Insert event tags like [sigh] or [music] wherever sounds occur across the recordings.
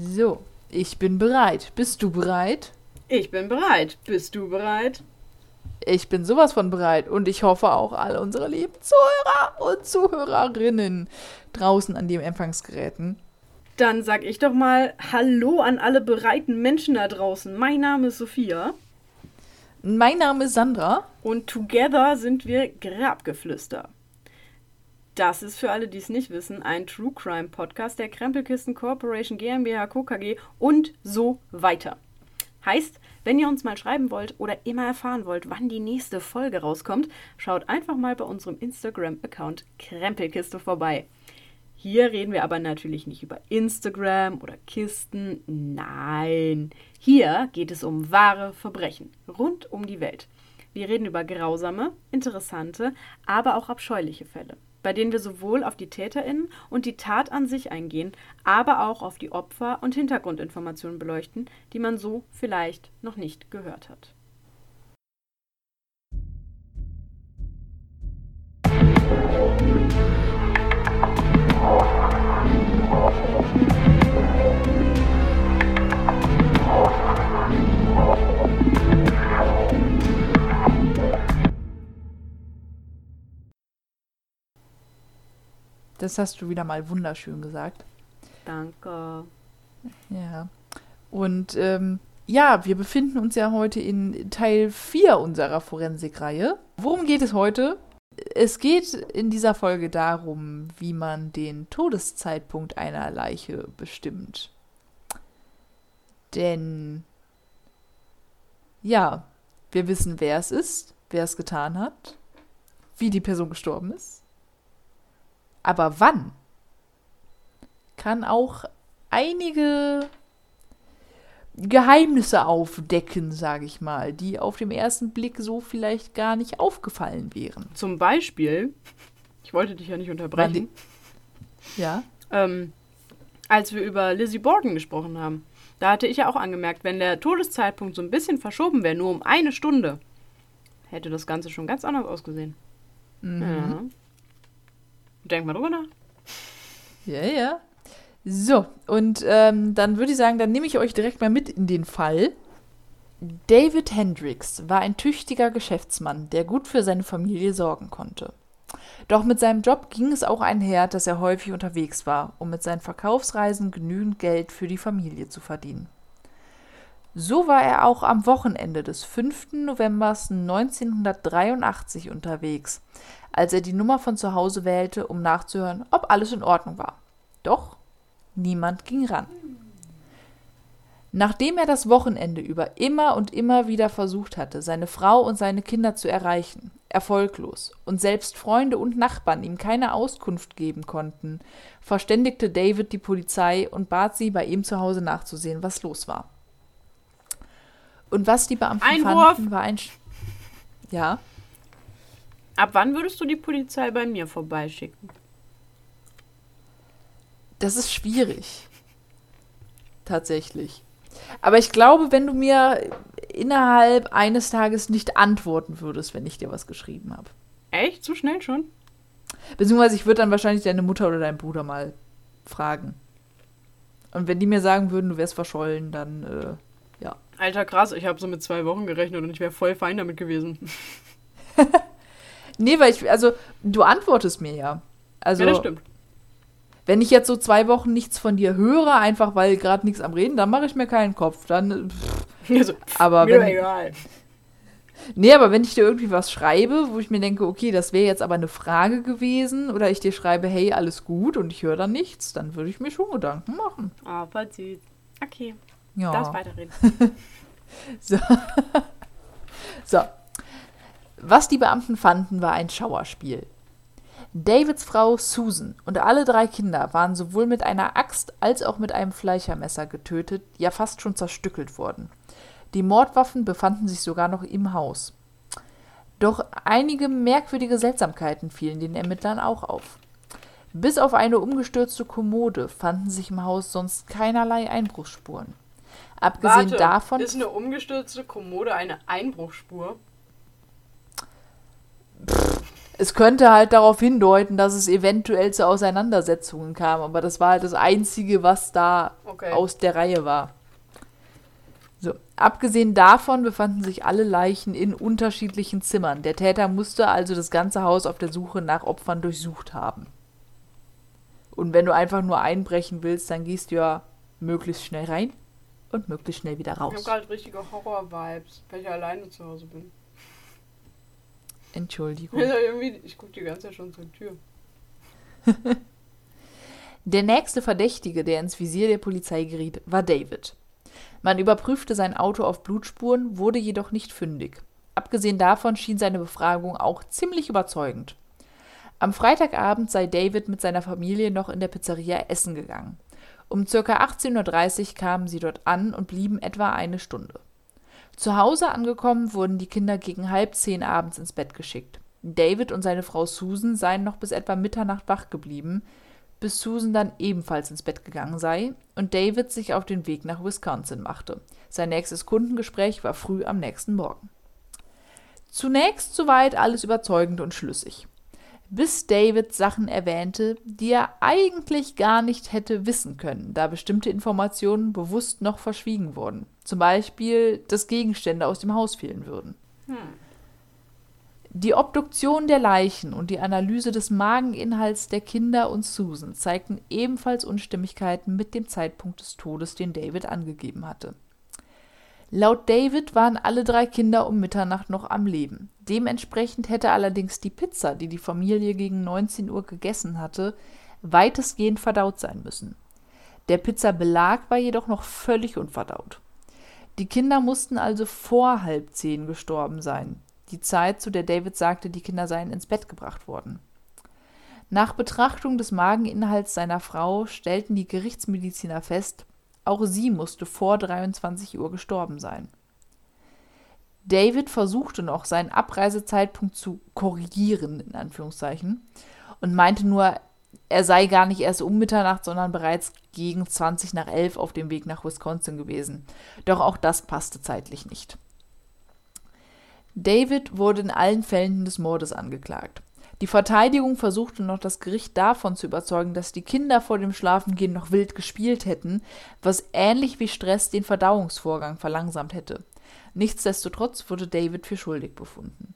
So, ich bin bereit. Bist du bereit? Ich bin bereit. Bist du bereit? Ich bin sowas von bereit und ich hoffe auch alle unsere lieben Zuhörer und Zuhörerinnen draußen an den Empfangsgeräten. Dann sag ich doch mal Hallo an alle bereiten Menschen da draußen. Mein Name ist Sophia. Mein Name ist Sandra. Und together sind wir Grabgeflüster. Das ist für alle, die es nicht wissen, ein True Crime Podcast der Krempelkisten Corporation GmbH Co. KG und so weiter. Heißt, wenn ihr uns mal schreiben wollt oder immer erfahren wollt, wann die nächste Folge rauskommt, schaut einfach mal bei unserem Instagram-Account Krempelkiste vorbei. Hier reden wir aber natürlich nicht über Instagram oder Kisten. Nein, hier geht es um wahre Verbrechen rund um die Welt. Wir reden über grausame, interessante, aber auch abscheuliche Fälle bei denen wir sowohl auf die TäterInnen und die Tat an sich eingehen, aber auch auf die Opfer und Hintergrundinformationen beleuchten, die man so vielleicht noch nicht gehört hat. Das hast du wieder mal wunderschön gesagt. Danke. Ja. Und ähm, ja, wir befinden uns ja heute in Teil 4 unserer Forensikreihe. Worum geht es heute? Es geht in dieser Folge darum, wie man den Todeszeitpunkt einer Leiche bestimmt. Denn ja, wir wissen, wer es ist, wer es getan hat, wie die Person gestorben ist aber wann? Kann auch einige Geheimnisse aufdecken, sage ich mal, die auf dem ersten Blick so vielleicht gar nicht aufgefallen wären. Zum Beispiel, ich wollte dich ja nicht unterbrechen. Ja. Ähm, als wir über Lizzie Borden gesprochen haben, da hatte ich ja auch angemerkt, wenn der Todeszeitpunkt so ein bisschen verschoben wäre, nur um eine Stunde, hätte das Ganze schon ganz anders ausgesehen. Mhm. Ja. Denk mal drüber nach. Ja, ja. So, und ähm, dann würde ich sagen, dann nehme ich euch direkt mal mit in den Fall. David Hendricks war ein tüchtiger Geschäftsmann, der gut für seine Familie sorgen konnte. Doch mit seinem Job ging es auch einher, dass er häufig unterwegs war, um mit seinen Verkaufsreisen genügend Geld für die Familie zu verdienen. So war er auch am Wochenende des 5. November 1983 unterwegs, als er die Nummer von zu Hause wählte, um nachzuhören, ob alles in Ordnung war. Doch niemand ging ran. Nachdem er das Wochenende über immer und immer wieder versucht hatte, seine Frau und seine Kinder zu erreichen, erfolglos, und selbst Freunde und Nachbarn ihm keine Auskunft geben konnten, verständigte David die Polizei und bat sie, bei ihm zu Hause nachzusehen, was los war. Und was die Beamten Einwurf. fanden, war ein... Sch ja? Ab wann würdest du die Polizei bei mir vorbeischicken? Das ist schwierig. Tatsächlich. Aber ich glaube, wenn du mir innerhalb eines Tages nicht antworten würdest, wenn ich dir was geschrieben habe. Echt? So schnell schon? Beziehungsweise ich würde dann wahrscheinlich deine Mutter oder deinen Bruder mal fragen. Und wenn die mir sagen würden, du wärst verschollen, dann äh, ja. Alter, krass, ich habe so mit zwei Wochen gerechnet und ich wäre voll fein damit gewesen. [laughs] Nee, weil ich, also, du antwortest mir ja. Also, ja, das stimmt. Wenn ich jetzt so zwei Wochen nichts von dir höre, einfach weil gerade nichts am Reden, dann mache ich mir keinen Kopf. Dann. Pff, also, aber mir wenn, egal. Nee, aber wenn ich dir irgendwie was schreibe, wo ich mir denke, okay, das wäre jetzt aber eine Frage gewesen, oder ich dir schreibe, hey, alles gut und ich höre dann nichts, dann würde ich mir schon Gedanken machen. Ah, oh, voll süß. Okay. Ja. Darfst weiterreden. [laughs] so. [laughs] so. Was die Beamten fanden, war ein Schauerspiel. Davids Frau Susan und alle drei Kinder waren sowohl mit einer Axt als auch mit einem Fleischermesser getötet, ja fast schon zerstückelt worden. Die Mordwaffen befanden sich sogar noch im Haus. Doch einige merkwürdige Seltsamkeiten fielen den Ermittlern auch auf. Bis auf eine umgestürzte Kommode fanden sich im Haus sonst keinerlei Einbruchsspuren. Abgesehen Warte, davon. Ist eine umgestürzte Kommode eine Es könnte halt darauf hindeuten, dass es eventuell zu Auseinandersetzungen kam, aber das war halt das Einzige, was da Okay. aus der Reihe war. So, abgesehen davon befanden sich alle Leichen in unterschiedlichen Zimmern. Der Täter musste also das ganze Haus auf der Suche nach Opfern durchsucht haben. Und wenn du einfach nur einbrechen willst, dann gehst du ja möglichst schnell rein und möglichst schnell wieder Ich habe raus. gerade richtige Horror-Vibes, weil ich alleine zu Hause bin. Entschuldigung. Ich gucke die ganze Zeit schon zur Tür. [laughs] Der nächste Verdächtige, der ins Visier der Polizei geriet, war David. Man überprüfte sein Auto auf Blutspuren, wurde jedoch nicht fündig. Abgesehen davon schien seine Befragung auch ziemlich überzeugend. Am Freitagabend sei David mit seiner Familie noch in der Pizzeria essen gegangen. Um ca. 18.30 Uhr kamen sie dort an und blieben etwa eine Stunde. Zu Hause angekommen wurden die Kinder gegen halb zehn abends ins Bett geschickt. David und seine Frau Susan seien noch bis etwa Mitternacht wach geblieben, bis Susan dann ebenfalls ins Bett gegangen sei und David sich auf den Weg nach Wisconsin machte. Sein nächstes Kundengespräch war früh am nächsten Morgen. Zunächst soweit alles überzeugend und schlüssig. Bis David Sachen erwähnte, die er eigentlich gar nicht hätte wissen können, da bestimmte Informationen bewusst noch verschwiegen wurden. Zum Beispiel, dass Gegenstände aus dem Haus fehlen würden. Die Obduktion der Leichen und die Analyse des Mageninhalts der Kinder und Susan zeigten ebenfalls Unstimmigkeiten mit dem Zeitpunkt des Todes, den David angegeben hatte. Laut David waren alle drei Kinder um Mitternacht noch am Leben. Dementsprechend hätte allerdings die Pizza, die die Familie gegen 19 Uhr gegessen hatte, weitestgehend verdaut sein müssen. Der Pizzabelag war jedoch noch völlig unverdaut. Die Kinder mussten also vor halb zehn gestorben sein, die Zeit, zu der David sagte, die Kinder seien ins Bett gebracht worden. Nach Betrachtung des Mageninhalts seiner Frau stellten die Gerichtsmediziner fest, auch sie musste vor 23 Uhr gestorben sein. David versuchte noch, seinen Abreisezeitpunkt zu korrigieren, in Anführungszeichen, und meinte nur, er sei gar nicht erst um Mitternacht, sondern bereits gegen 20 nach 11 auf dem Weg nach Wisconsin gewesen. Doch auch das passte zeitlich nicht. David wurde in allen Fällen des Mordes angeklagt. Die Verteidigung versuchte noch das Gericht davon zu überzeugen, dass die Kinder vor dem Schlafengehen noch wild gespielt hätten, was ähnlich wie Stress den Verdauungsvorgang verlangsamt hätte. Nichtsdestotrotz wurde David für schuldig befunden.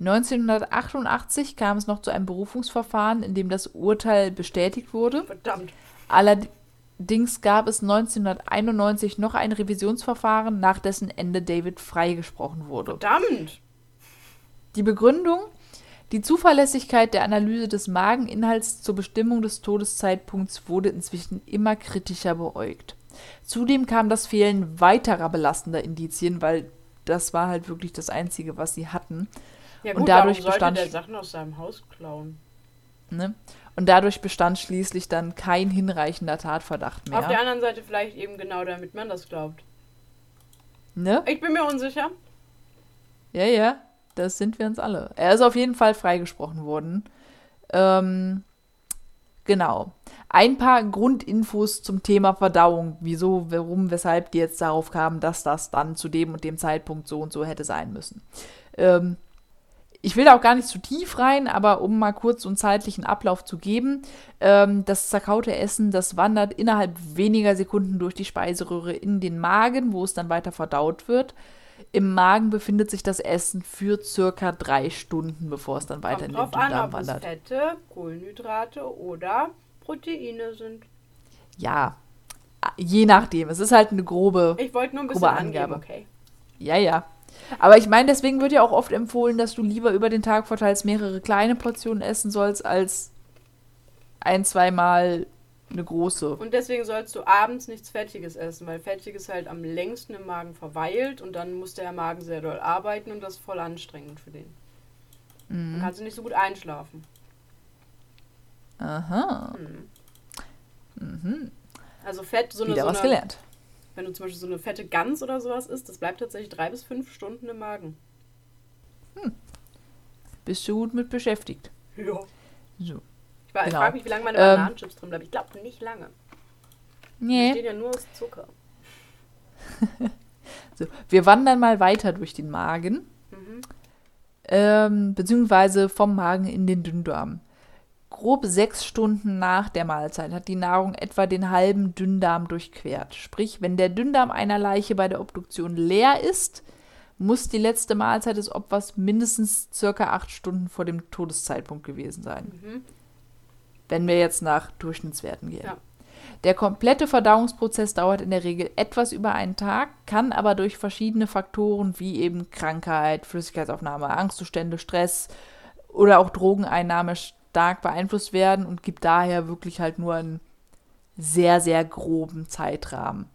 1988 kam es noch zu einem Berufungsverfahren, in dem das Urteil bestätigt wurde. Verdammt. Allerdings gab es 1991 noch ein Revisionsverfahren, nach dessen Ende David freigesprochen wurde. Verdammt. Die Begründung? Die Zuverlässigkeit der Analyse des Mageninhalts zur Bestimmung des Todeszeitpunkts wurde inzwischen immer kritischer beäugt. Zudem kam das Fehlen weiterer belastender Indizien, weil das war halt wirklich das Einzige, was sie hatten. Ja Und gut, dadurch warum sollte bestand- der Sachen aus seinem Haus klauen? Ne? Und dadurch bestand schließlich dann kein hinreichender Tatverdacht Auf der mehr. anderen Seite vielleicht eben genau damit man das glaubt. Ne? Ich bin mir unsicher. Ja, ja, das sind wir uns alle. Er ist auf jeden Fall freigesprochen worden. Ähm, genau. Ein paar Grundinfos zum Thema Verdauung. Wieso, warum, weshalb die jetzt darauf kamen, dass das dann zu dem und dem Zeitpunkt so und so hätte sein müssen. Ähm, ich will da auch gar nicht zu tief rein, aber um mal kurz so einen zeitlichen Ablauf zu geben, ähm, das zerkaute Essen, das wandert innerhalb weniger Sekunden durch die Speiseröhre in den Magen, wo es dann weiter verdaut wird. Im Magen befindet sich das Essen für circa drei Stunden, bevor es dann weiter in Kommt den drauf an, Dünndarm ob es wandert. Fette, Kohlenhydrate oder Proteine sind. Ja, je nachdem. Es ist halt eine grobe Ich wollte nur ein bisschen Grobe angeben, Angabe. okay. Ja, ja. Aber ich meine, deswegen wird ja auch oft empfohlen, dass du lieber über den Tag verteilt mehrere kleine Portionen essen sollst, als ein, zweimal eine große. Und deswegen sollst du abends nichts Fettiges essen, weil Fettiges halt am längsten im Magen verweilt und dann muss der Magen sehr doll arbeiten und das ist voll anstrengend für den. Mhm. Dann kannst du nicht so gut einschlafen. Aha. Hm. Mhm. Also Fett, so eine, Wieder so was eine gelernt. wenn du zum Beispiel so eine fette Gans oder sowas isst, das bleibt tatsächlich drei bis fünf Stunden im Magen. Bist du gut mit beschäftigt. Ja. So. Ich, war- ich Genau. frage mich, wie lange meine Ähm, Bananenchips drin bleiben. Ich glaube nicht lange. Die Nee. stehen ja nur aus Zucker. [laughs] So. Wir wandern mal weiter durch den Magen. Mhm. ähm, beziehungsweise vom Magen in den Dünndarm. Grob sechs Stunden nach der Mahlzeit hat die Nahrung etwa den halben Dünndarm durchquert. Sprich, wenn der Dünndarm einer Leiche bei der Obduktion leer ist, muss die letzte Mahlzeit des Opfers mindestens circa acht Stunden vor dem Todeszeitpunkt gewesen sein. Mhm. Wenn wir jetzt nach Durchschnittswerten gehen. Ja. Der komplette Verdauungsprozess dauert in der Regel etwas über einen Tag, kann aber durch verschiedene Faktoren wie eben Krankheit, Flüssigkeitsaufnahme, Angstzustände, Stress oder auch Drogeneinnahme stark beeinflusst werden und gibt daher wirklich halt nur einen sehr, sehr groben Zeitrahmen.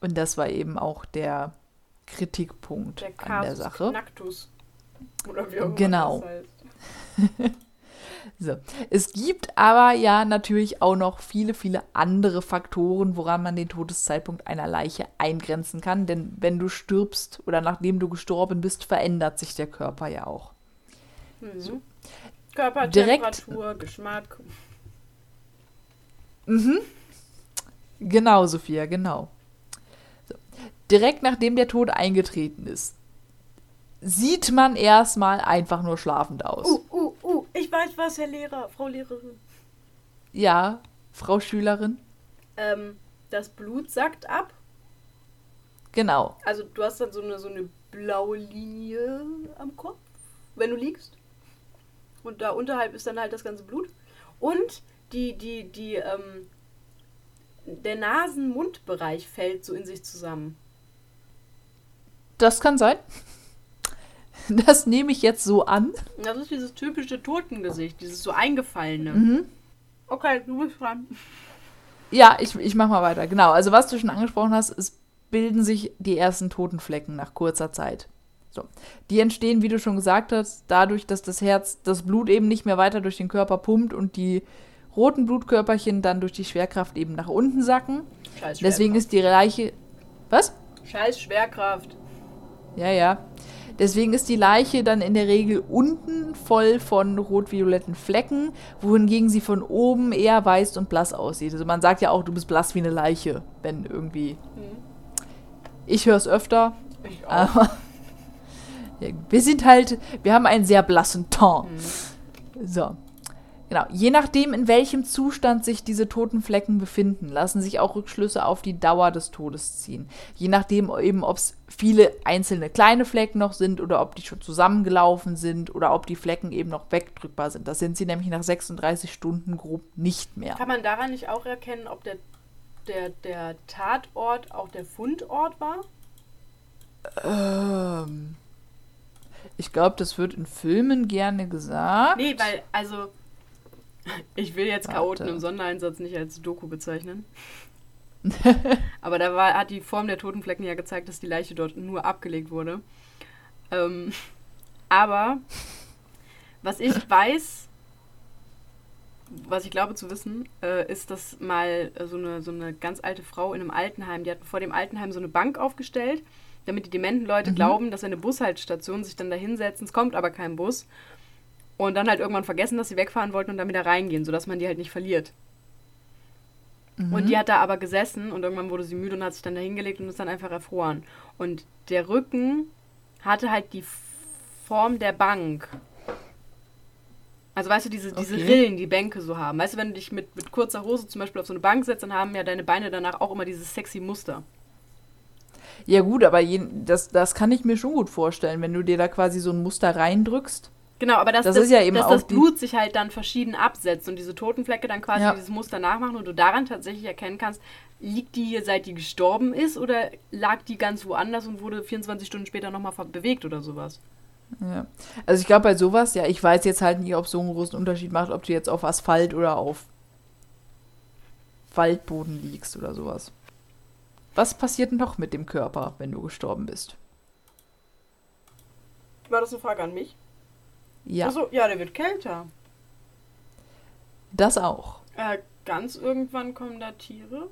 Und das war eben auch der Kritikpunkt Der an der Sache. Knacktus. Oder wie auch immer Genau. das heißt. [laughs] So. Es gibt aber ja natürlich auch noch viele, viele andere Faktoren, woran man den Todeszeitpunkt einer Leiche eingrenzen kann. Denn wenn du stirbst oder nachdem du gestorben bist, verändert sich der Körper ja auch. Mhm. Körpertemperatur, Geschmack. Mhm. Genau, Sophia, genau. So. Direkt nachdem der Tod eingetreten ist, sieht man erstmal einfach nur schlafend aus. Uh, weiß was, Herr Lehrer, Frau Lehrerin. Ja, Frau Schülerin? Ähm, das Blut sackt ab. Genau. Also du hast dann so eine, so eine blaue Linie am Kopf, wenn du liegst. Und da unterhalb ist dann halt das ganze Blut. Und die, die, die, ähm, der Nasen-Mund-Bereich fällt so in sich zusammen. Das kann sein. [laughs] Das nehme ich jetzt so an. Das ist dieses typische Totengesicht, dieses so eingefallene. Mhm. Okay, du bist dran. Ja, ich, ich mach mal weiter. Genau, also was du schon angesprochen hast, es bilden sich die ersten Totenflecken nach kurzer Zeit. So. Die entstehen, wie du schon gesagt hast, dadurch, dass das Herz das Blut eben nicht mehr weiter durch den Körper pumpt und die roten Blutkörperchen dann durch die Schwerkraft eben nach unten sacken. Scheiß Deswegen ist die Leiche. Was? Scheiß Schwerkraft. Ja, ja. Deswegen ist die Leiche dann in der Regel unten voll von rot-violetten Flecken, wohingegen sie von oben eher weiß und blass aussieht. Also man sagt ja auch, du bist blass wie eine Leiche, wenn irgendwie. Ich höre es öfter, Ich auch. aber [laughs] wir sind halt, wir haben einen sehr blassen Ton. So. Genau. Je nachdem, in welchem Zustand sich diese toten Flecken befinden, lassen sich auch Rückschlüsse auf die Dauer des Todes ziehen. Je nachdem eben, ob es viele einzelne kleine Flecken noch sind oder ob die schon zusammengelaufen sind oder ob die Flecken eben noch wegdrückbar sind. Das sind sie nämlich nach 36 Stunden grob nicht mehr. Kann man daran nicht auch erkennen, ob der, der, der Tatort auch der Fundort war? Ähm, ich glaube, das wird in Filmen gerne gesagt. Nee, weil, also, ich will jetzt Chaoten Warte. im Sondereinsatz nicht als Doku bezeichnen. [laughs] Aber da war, hat die Form der Totenflecken ja gezeigt, dass die Leiche dort nur abgelegt wurde. Ähm, aber was ich weiß, was ich glaube zu wissen, äh, ist, dass mal äh, so, eine, so eine ganz alte Frau in einem Altenheim, die hat vor dem Altenheim so eine Bank aufgestellt, damit die dementen Leute Mhm. glauben, dass eine Bushaltestation sich dann da hinsetzen. Es kommt aber kein Bus. Und dann halt irgendwann vergessen, dass sie wegfahren wollten und dann wieder reingehen, sodass man die halt nicht verliert. Und die hat da aber gesessen und irgendwann wurde sie müde und hat sich dann da hingelegt und ist dann einfach erfroren. Und der Rücken hatte halt die Form der Bank. Also weißt du, diese, diese Okay. Rillen, die Bänke so haben. Weißt du, wenn du dich mit, mit kurzer Hose zum Beispiel auf so eine Bank setzt, dann haben ja deine Beine danach auch immer dieses sexy Muster. Ja gut, aber je, das, das kann ich mir schon gut vorstellen, wenn du dir da quasi so ein Muster reindrückst. Genau, aber dass Das das, ist ja eben dass auch das Blut sich halt dann verschieden absetzt und diese Totenflecke dann quasi Ja. dieses Muster nachmachen und du daran tatsächlich erkennen kannst, liegt die hier seit die gestorben ist oder lag die ganz woanders und wurde 24 Stunden später nochmal bewegt oder sowas. Ja. Also ich glaube bei sowas, ja, ich weiß jetzt halt nicht, ob es so einen großen Unterschied macht, ob du jetzt auf Asphalt oder auf Waldboden liegst oder sowas. Was passiert noch mit dem Körper, wenn du gestorben bist? War das eine Frage an mich? Ja, Achso, ja, der wird kälter. das auch. Äh, ganz irgendwann kommen da Tiere.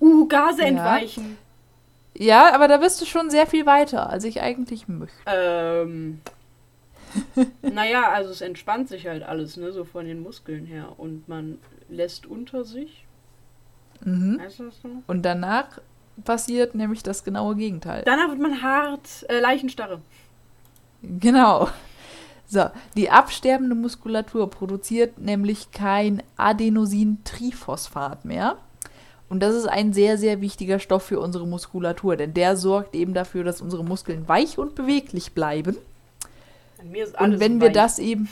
Uh, Gase entweichen. Ja, aber da bist du schon sehr viel weiter, als ich eigentlich möchte. Ähm. [laughs] naja, also es entspannt sich halt alles, ne, so von den Muskeln her. Und man lässt unter sich. Mhm. Weißt du das so? Und danach passiert nämlich das genaue Gegenteil. Danach wird man hart, äh, Leichenstarre. Genau. So, die absterbende Muskulatur produziert nämlich kein Adenosintriphosphat mehr. Und das ist ein sehr, sehr wichtiger Stoff für unsere Muskulatur, denn der sorgt eben dafür, dass unsere Muskeln weich und beweglich bleiben. und wenn wir weich. das eben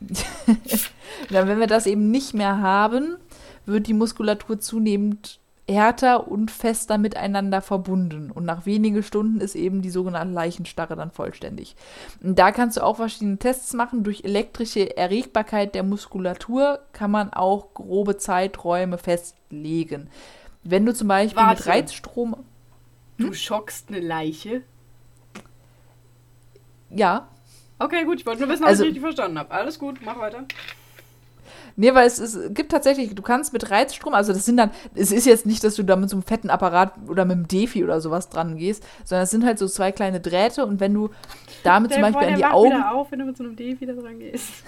[laughs] wenn wir das eben nicht mehr haben, wird die Muskulatur zunehmend härter und fester miteinander verbunden. Und nach wenigen Stunden ist eben die sogenannte Leichenstarre dann vollständig. Und da kannst du auch verschiedene Tests machen. Durch elektrische Erregbarkeit der Muskulatur kann man auch grobe Zeiträume festlegen. Wenn du zum Beispiel Warte. mit Reizstrom. Hm? Du schockst eine Leiche? Ja. Okay, gut, ich wollte nur wissen, ob also, ich richtig verstanden habe. Alles gut, mach weiter. Nee, weil es, es gibt tatsächlich, du kannst mit Reizstrom, also das sind dann, es ist jetzt nicht, dass du da mit so einem fetten Apparat oder mit einem Defi oder sowas dran gehst, sondern es sind halt so zwei kleine Drähte und wenn du damit zum Beispiel an die Augen. Wieder auf, wenn du mit so einem Defi da dran gehst.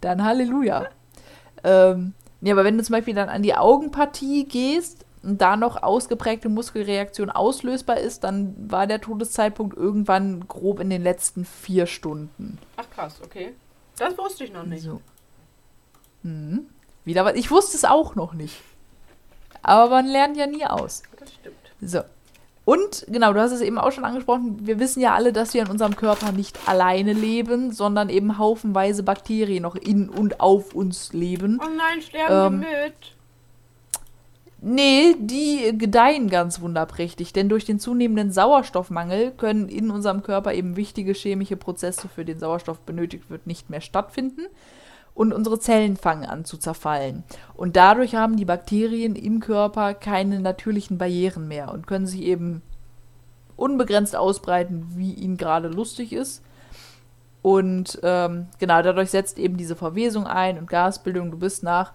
Dann Halleluja. ähm, nee, aber wenn du zum Beispiel dann an die Augenpartie gehst und da noch ausgeprägte Muskelreaktion auslösbar ist, dann war der Todeszeitpunkt irgendwann grob in den letzten vier Stunden. Ach krass, okay. Das wusste ich noch nicht. So. Hm. Wieder was. Ich wusste es auch noch nicht. Aber man lernt ja nie aus. Das stimmt. So. Und, genau, du hast es eben auch schon angesprochen, wir wissen ja alle, dass wir in unserem Körper nicht alleine leben, sondern eben haufenweise Bakterien noch in und auf uns leben. Oh nein, sterben ähm, wir mit. Nee, die gedeihen ganz wunderprächtig, denn durch den zunehmenden Sauerstoffmangel können in unserem Körper eben wichtige chemische Prozesse, für den Sauerstoff benötigt wird, nicht mehr stattfinden und unsere Zellen fangen an zu zerfallen. Und dadurch haben die Bakterien im Körper keine natürlichen Barrieren mehr und können sich eben unbegrenzt ausbreiten, wie ihnen gerade lustig ist. Und ähm, genau, dadurch setzt eben diese Verwesung ein und Gasbildung. Du bist nach,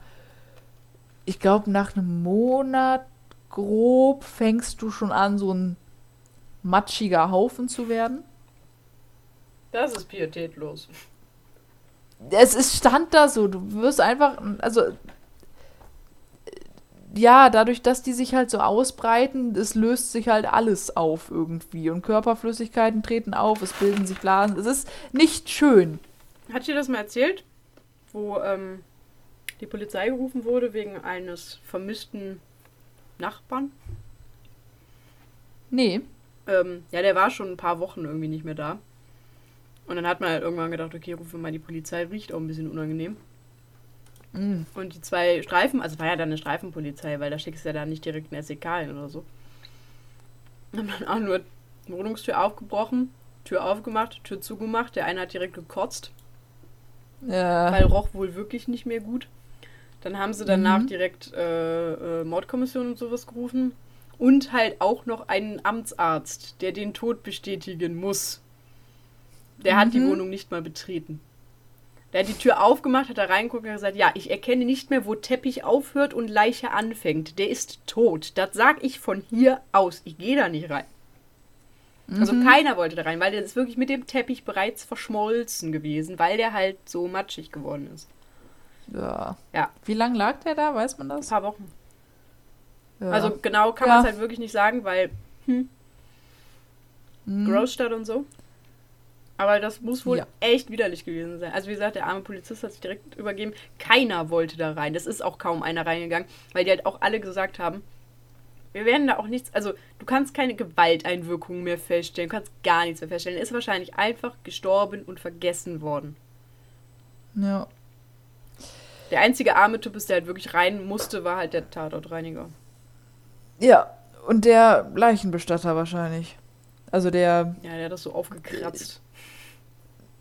ich glaube, nach einem Monat grob fängst du schon an, so ein matschiger Haufen zu werden. Das ist pietätlos es ist, stand da so. Du wirst einfach, also ja, dadurch, dass die sich halt so ausbreiten, es löst sich halt alles auf irgendwie. Und Körperflüssigkeiten treten auf, es bilden sich Blasen. Es ist nicht schön. Hat dir das mal erzählt? Wo ähm, die Polizei gerufen wurde wegen eines vermissten Nachbarn? Nee. Ähm, ja, der war schon ein paar Wochen irgendwie nicht mehr da. Und dann hat man halt irgendwann gedacht, okay, rufen wir mal die Polizei, riecht auch ein bisschen unangenehm. Mm. Und die zwei Streifen, also war ja dann eine Streifenpolizei, weil da schickst du ja dann nicht direkt eine SEK hin oder so. Haben dann auch nur Wohnungstür aufgebrochen, Tür aufgemacht, Tür zugemacht. Der eine hat direkt gekotzt. Ja. Weil roch wohl wirklich nicht mehr gut. Dann haben sie danach mhm. direkt äh, äh, Mordkommission und sowas gerufen. Und halt auch noch einen Amtsarzt, der den Tod bestätigen muss. Der mhm. hat die mhm. Wohnung nicht mal betreten. Der hat die Tür aufgemacht, hat da reingeguckt und gesagt, ja, ich erkenne nicht mehr, wo Teppich aufhört und Leiche anfängt. Der ist tot. Das sag ich von hier aus. Ich gehe da nicht rein. Also mhm. Also keiner wollte da rein, weil der ist wirklich mit dem Teppich bereits verschmolzen gewesen, weil der halt so matschig geworden ist. Ja. ja. Wie lange lag der da? Weiß man das? Ein paar Wochen. Ja. Also genau kann ja. man es halt wirklich nicht sagen, weil hm, mhm. Großstadt und so. Aber das muss wohl ja. echt widerlich gewesen sein. Also wie gesagt, der arme Polizist hat sich direkt übergeben. Keiner wollte da rein. Das ist auch kaum einer reingegangen, weil die halt auch alle gesagt haben, wir werden da auch nichts, also du kannst keine Gewalteinwirkungen mehr feststellen, du kannst gar nichts mehr feststellen. Er ist wahrscheinlich einfach gestorben und vergessen worden. Ja. Der einzige arme Typ, der halt wirklich rein musste, war halt der Tatortreiniger. Ja, und der Leichenbestatter wahrscheinlich. Also der. Ja, der hat das so aufgekratzt.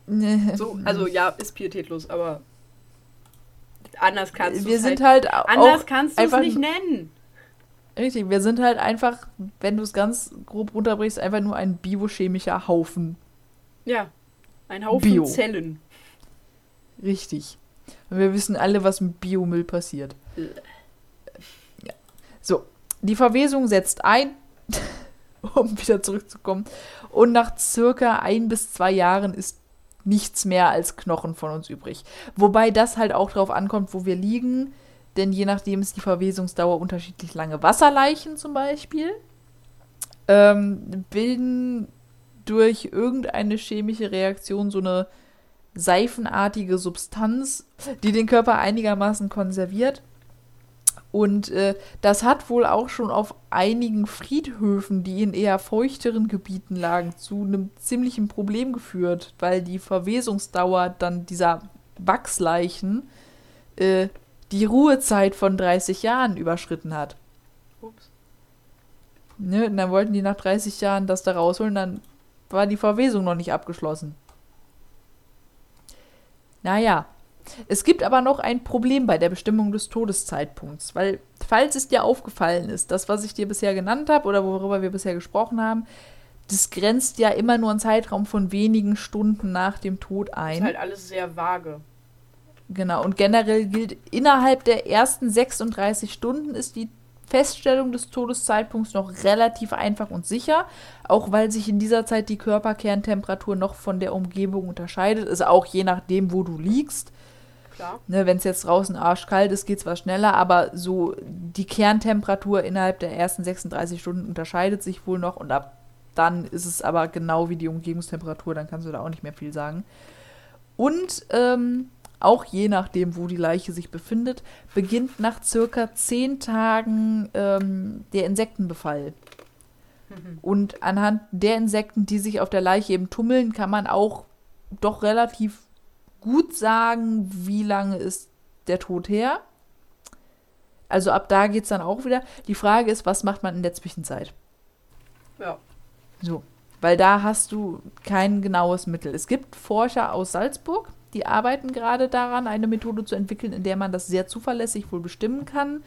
So, also ja, ist pietätlos, aber anders kannst du es sind halt, halt anders kannst du es nicht nennen. Richtig, wir sind halt einfach, wenn du es ganz grob runterbrichst, einfach nur ein biochemischer Haufen. Ja, ein Haufen Bio. Zellen. Richtig. Und wir wissen alle, was mit Biomüll passiert. Ja. So, die Verwesung setzt ein, [laughs] um wieder zurückzukommen. Und nach circa ein bis zwei Jahren ist nichts mehr als Knochen von uns übrig. Wobei das halt auch darauf ankommt, wo wir liegen, denn je nachdem ist die Verwesungsdauer unterschiedlich lange. Wasserleichen zum Beispiel ähm, bilden durch irgendeine chemische Reaktion so eine seifenartige Substanz, die den Körper einigermaßen konserviert. Und äh, das hat wohl auch schon auf einigen Friedhöfen, die in eher feuchteren Gebieten lagen, zu einem ziemlichen Problem geführt, weil die Verwesungsdauer dann dieser Wachsleichen äh, die Ruhezeit von 30 Jahren überschritten hat. Ups. Ne, und dann wollten die nach 30 Jahren das da rausholen, dann war die Verwesung noch nicht abgeschlossen. Naja, es gibt aber noch ein Problem bei der Bestimmung des Todeszeitpunkts, weil falls es dir aufgefallen ist, das, was ich dir bisher genannt habe oder worüber wir bisher gesprochen haben, das grenzt ja immer nur einen Zeitraum von wenigen Stunden nach dem Tod ein. Das ist halt alles sehr vage. Genau, und generell gilt, innerhalb der ersten 36 Stunden ist die Feststellung des Todeszeitpunkts noch relativ einfach und sicher, auch weil sich in dieser Zeit die Körperkerntemperatur noch von der Umgebung unterscheidet. Ist auch je nachdem, wo du liegst. Ne, Wenn es jetzt draußen arschkalt ist, geht es zwar schneller, aber so die Kerntemperatur innerhalb der ersten 36 Stunden unterscheidet sich wohl noch und ab dann ist es aber genau wie die Umgebungstemperatur, dann kannst du da auch nicht mehr viel sagen. Und ähm, auch je nachdem, wo die Leiche sich befindet, beginnt nach circa zehn Tagen ähm, der Insektenbefall. Mhm. Und anhand der Insekten, die sich auf der Leiche eben tummeln, kann man auch doch relativ gut sagen, wie lange ist der Tod her. Also ab da geht es dann auch wieder. Die Frage ist, was macht man in der Zwischenzeit? Ja. So, weil da hast du kein genaues Mittel. Es gibt Forscher aus Salzburg, die arbeiten gerade daran, eine Methode zu entwickeln, in der man das sehr zuverlässig wohl bestimmen kann,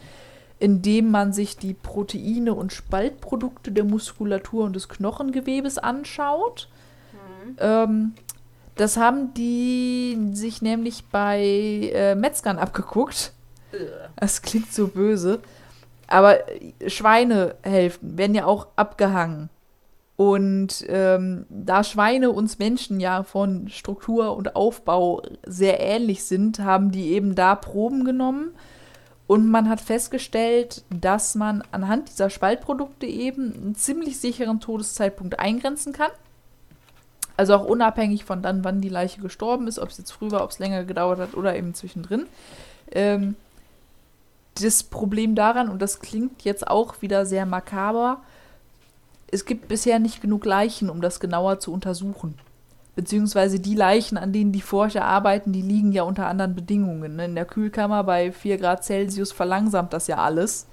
indem man sich die Proteine und Spaltprodukte der Muskulatur und des Knochengewebes anschaut. Mhm. Ähm, das haben die sich nämlich bei äh, Metzgern abgeguckt. Das klingt so böse. Aber Schweinehälften werden ja auch abgehangen. Und ähm, da Schweine uns Menschen ja von Struktur und Aufbau sehr ähnlich sind, haben die eben da Proben genommen. Und man hat festgestellt, dass man anhand dieser Spaltprodukte eben einen ziemlich sicheren Todeszeitpunkt eingrenzen kann. Also auch unabhängig von dann, wann die Leiche gestorben ist, ob es jetzt früh war, ob es länger gedauert hat oder eben zwischendrin. Ähm, das Problem daran, und das klingt jetzt auch wieder sehr makaber, es gibt bisher nicht genug Leichen, um das genauer zu untersuchen. Beziehungsweise die Leichen, an denen die Forscher arbeiten, die liegen ja unter anderen Bedingungen. Ne? In der Kühlkammer bei 4 Grad Celsius verlangsamt das ja alles.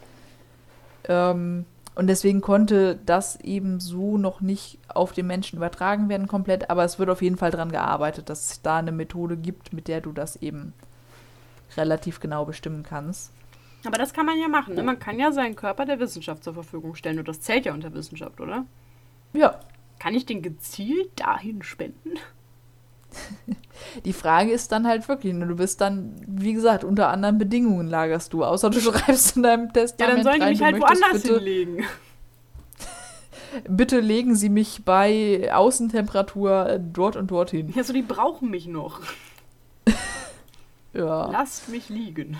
Ähm, und deswegen konnte das eben so noch nicht auf den Menschen übertragen werden komplett, aber es wird auf jeden Fall daran gearbeitet, dass es da eine Methode gibt, mit der du das eben relativ genau bestimmen kannst. Aber das kann man ja machen. Ne? Man kann ja seinen Körper der Wissenschaft zur Verfügung stellen. Und das zählt ja unter Wissenschaft, oder? Ja. Kann ich den gezielt dahin spenden? [laughs] Die Frage ist dann halt wirklich, ne, du bist dann, wie gesagt, unter anderen Bedingungen lagerst du, außer du [laughs] schreibst in deinem Testament. Ja, dann sollen die mich halt woanders bitte, hinlegen. [laughs] bitte legen Sie mich bei Außentemperatur dort und dorthin. Ja, so die brauchen mich noch. ja. Lasst mich liegen.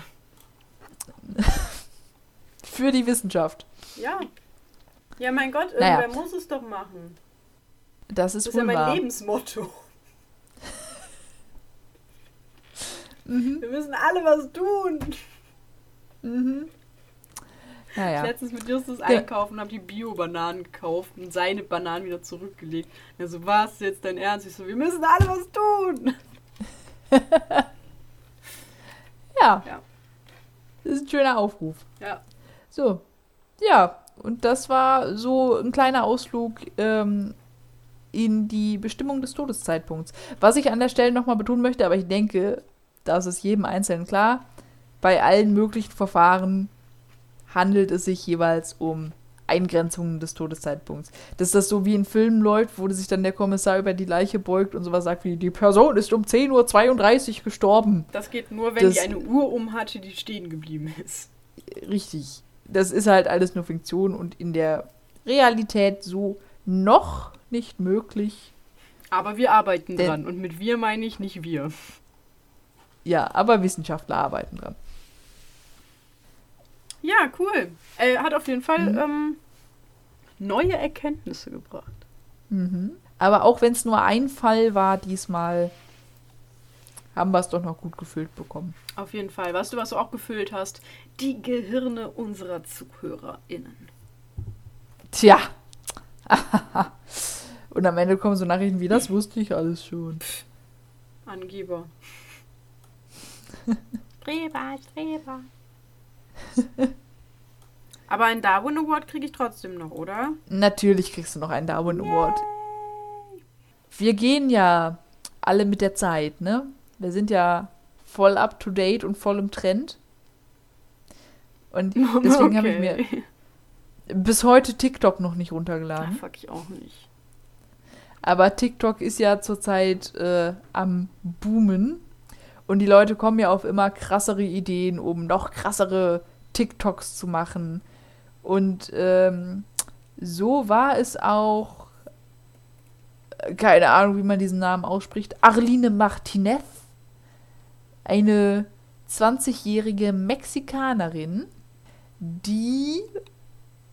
Für die Wissenschaft. Ja. Ja, mein Gott, irgendwer naja. muss es doch machen. Das ist, das ist ja mein wahr. Lebensmotto. Mhm. Wir müssen alle was tun. Mhm. Naja. Ich letztens mit Justus einkaufen und habe die Bio-Bananen gekauft und seine Bananen wieder zurückgelegt. Und er so, was jetzt dein Ernst? Ich so, wir müssen alle was tun. [laughs] ja. ja. Das ist ein schöner Aufruf. Ja. So. Ja, und das war so ein kleiner Ausflug ähm, in die Bestimmung des Todeszeitpunkts. Was ich an der Stelle nochmal betonen möchte, aber ich denke, das ist jedem Einzelnen klar, bei allen möglichen Verfahren handelt es sich jeweils um Eingrenzungen des Todeszeitpunkts. Dass das so wie in Filmen läuft, wo sich dann der Kommissar über die Leiche beugt und sowas sagt wie, die Person ist um 10.32 Uhr gestorben. Das geht nur, wenn das, die eine Uhr um hatte, die stehen geblieben ist. Richtig. Das ist halt alles nur Fiktion und in der Realität so noch nicht möglich. Aber wir arbeiten Denn, dran und mit wir meine ich nicht wir. Ja, aber Wissenschaftler arbeiten dran. Ja, cool. Äh, hat auf jeden Fall mhm. ähm, neue Erkenntnisse gebracht. Mhm. Aber auch wenn es nur ein Fall war, diesmal haben wir es doch noch gut gefüllt bekommen. Auf jeden Fall. Weißt du, was du auch gefüllt hast? Die Gehirne unserer ZuhörerInnen. Tja. [laughs] Und am Ende kommen so Nachrichten wie, das wusste ich alles schon. Angeber. [laughs] Streber, Streber. Aber einen Darwin Award kriege ich trotzdem noch, oder? Natürlich kriegst du noch einen Darwin Award. Wir gehen ja alle mit der Zeit, ne? Wir sind ja voll up to date und voll im Trend. Und [laughs] deswegen okay. habe ich mir bis heute TikTok noch nicht runtergeladen. Ach, fuck ich auch nicht. Aber TikTok ist ja zurzeit äh, am Boomen. Und die Leute kommen ja auf immer krassere Ideen, um noch krassere TikToks zu machen. Und ähm, so war es auch, äh, keine Ahnung, wie man diesen Namen ausspricht, Arline Martinez, eine 20-jährige Mexikanerin, die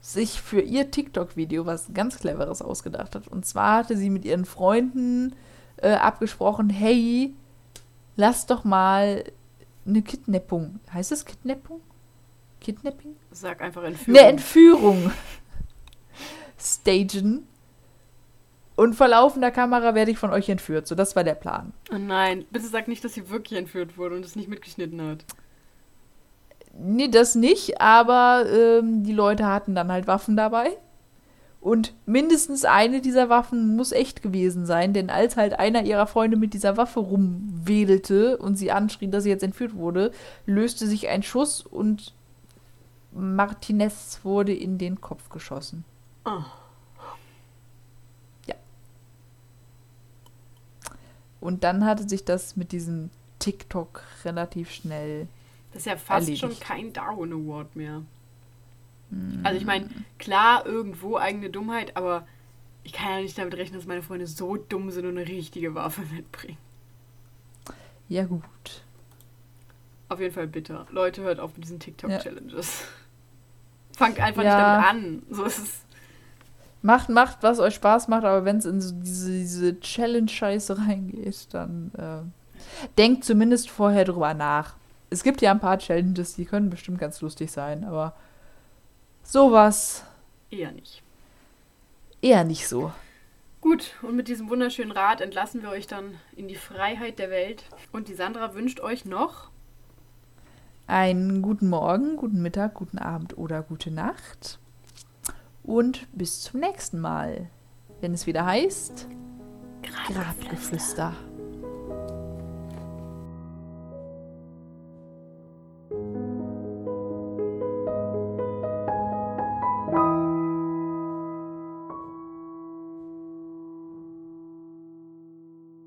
sich für ihr TikTok-Video was ganz Cleveres ausgedacht hat. Und zwar hatte sie mit ihren Freunden äh, abgesprochen, hey, lass doch mal eine Kidnappung. Heißt das Kidnappung? Kidnapping? Sag einfach Entführung. Eine Entführung. [laughs] Stagen. Und vor laufender Kamera werde ich von euch entführt. So, das war der Plan. Oh nein, bitte sag nicht, dass sie wirklich entführt wurde und es nicht mitgeschnitten hat. Nee, das nicht, aber ähm, die Leute hatten dann halt Waffen dabei. Und mindestens eine dieser Waffen muss echt gewesen sein, denn als halt einer ihrer Freunde mit dieser Waffe rumwedelte und sie anschrie, dass sie jetzt entführt wurde, löste sich ein Schuss und Martinez wurde in den Kopf geschossen. Oh. Ja. Und dann hatte sich das mit diesem TikTok relativ schnell. Das ist ja fast erledigt. schon kein Darwin Award mehr. Also ich meine, klar, irgendwo eigene Dummheit, aber ich kann ja nicht damit rechnen, dass meine Freunde so dumm sind und eine richtige Waffe mitbringen. Ja, gut. Auf jeden Fall bitter. Leute, hört auf mit diesen TikTok-Challenges. Ja. [laughs] Fangt einfach ja. nicht damit an. So ist es. Macht, macht, was euch Spaß macht, aber wenn es in so diese, diese Challenge-Scheiße reingeht, dann äh, denkt zumindest vorher drüber nach. Es gibt ja ein paar Challenges, die können bestimmt ganz lustig sein, aber Sowas. Eher nicht. Eher nicht so. Gut, und mit diesem wunderschönen Rat entlassen wir euch dann in die Freiheit der Welt. Und die Sandra wünscht euch noch einen guten Morgen, guten Mittag, guten Abend oder gute Nacht. Und bis zum nächsten Mal, wenn es wieder heißt Grabgeflüster.